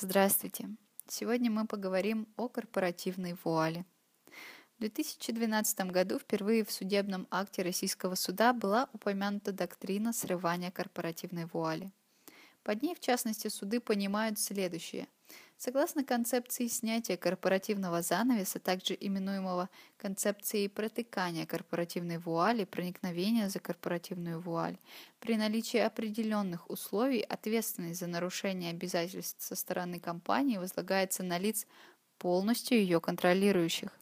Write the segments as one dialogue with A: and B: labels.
A: Здравствуйте! Сегодня мы поговорим о корпоративной вуале. В 2012 году впервые в судебном акте российского суда была упомянута доктрина срывания корпоративной вуали. Под ней, в частности, суды понимают следующее – Согласно концепции снятия корпоративного занавеса, также именуемого концепцией протыкания корпоративной вуали, проникновения за корпоративную вуаль, при наличии определенных условий ответственность за нарушение обязательств со стороны компании возлагается на лиц, полностью ее контролирующих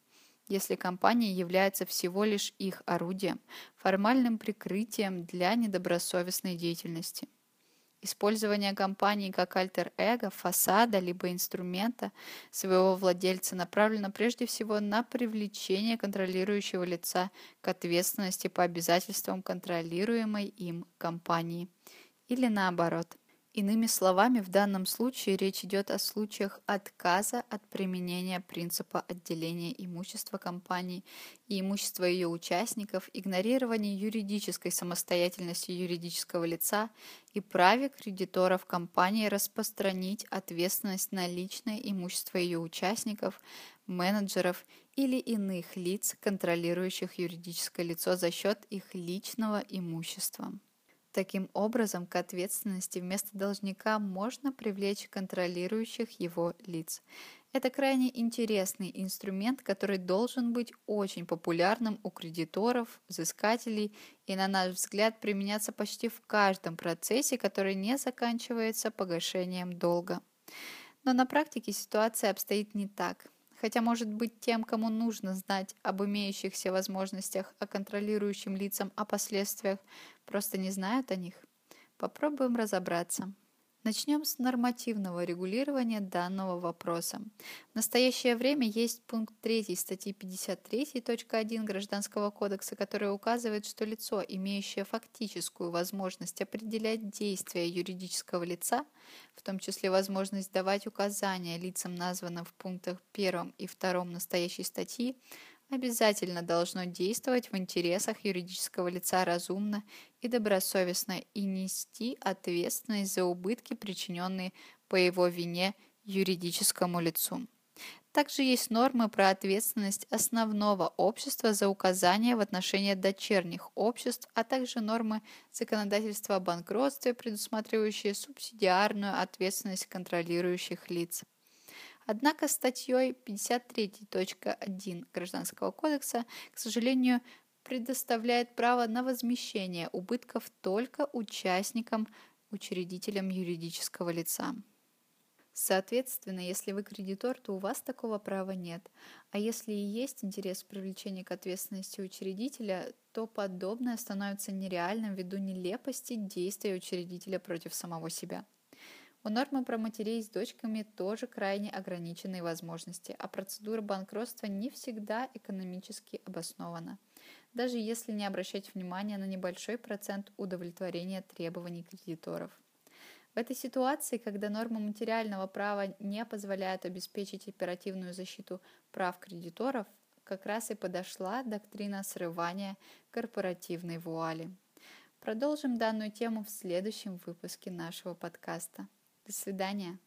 A: если компания является всего лишь их орудием, формальным прикрытием для недобросовестной деятельности. Использование компании как альтер-эго, фасада либо инструмента своего владельца направлено прежде всего на привлечение контролирующего лица к ответственности по обязательствам контролируемой им компании. Или наоборот – Иными словами, в данном случае речь идет о случаях отказа от применения принципа отделения имущества компании и имущества ее участников, игнорирования юридической самостоятельности юридического лица и праве кредиторов компании распространить ответственность на личное имущество ее участников, менеджеров или иных лиц, контролирующих юридическое лицо за счет их личного имущества. Таким образом, к ответственности вместо должника можно привлечь контролирующих его лиц. Это крайне интересный инструмент, который должен быть очень популярным у кредиторов, взыскателей и, на наш взгляд, применяться почти в каждом процессе, который не заканчивается погашением долга. Но на практике ситуация обстоит не так – Хотя, может быть, тем, кому нужно знать об имеющихся возможностях, о контролирующим лицам, о последствиях, просто не знают о них. Попробуем разобраться. Начнем с нормативного регулирования данного вопроса. В настоящее время есть пункт 3 статьи 53.1 Гражданского кодекса, который указывает, что лицо, имеющее фактическую возможность определять действия юридического лица, в том числе возможность давать указания лицам, названным в пунктах 1 и 2 настоящей статьи, обязательно должно действовать в интересах юридического лица разумно и добросовестно и нести ответственность за убытки, причиненные по его вине юридическому лицу. Также есть нормы про ответственность основного общества за указания в отношении дочерних обществ, а также нормы законодательства о банкротстве, предусматривающие субсидиарную ответственность контролирующих лиц. Однако статьей 53.1 Гражданского кодекса, к сожалению, предоставляет право на возмещение убытков только участникам, учредителям юридического лица. Соответственно, если вы кредитор, то у вас такого права нет. А если и есть интерес в привлечении к ответственности учредителя, то подобное становится нереальным ввиду нелепости действия учредителя против самого себя. У нормы про матерей с дочками тоже крайне ограниченные возможности, а процедура банкротства не всегда экономически обоснована, даже если не обращать внимания на небольшой процент удовлетворения требований кредиторов. В этой ситуации, когда нормы материального права не позволяют обеспечить оперативную защиту прав кредиторов, как раз и подошла доктрина срывания корпоративной вуали. Продолжим данную тему в следующем выпуске нашего подкаста. До свидания.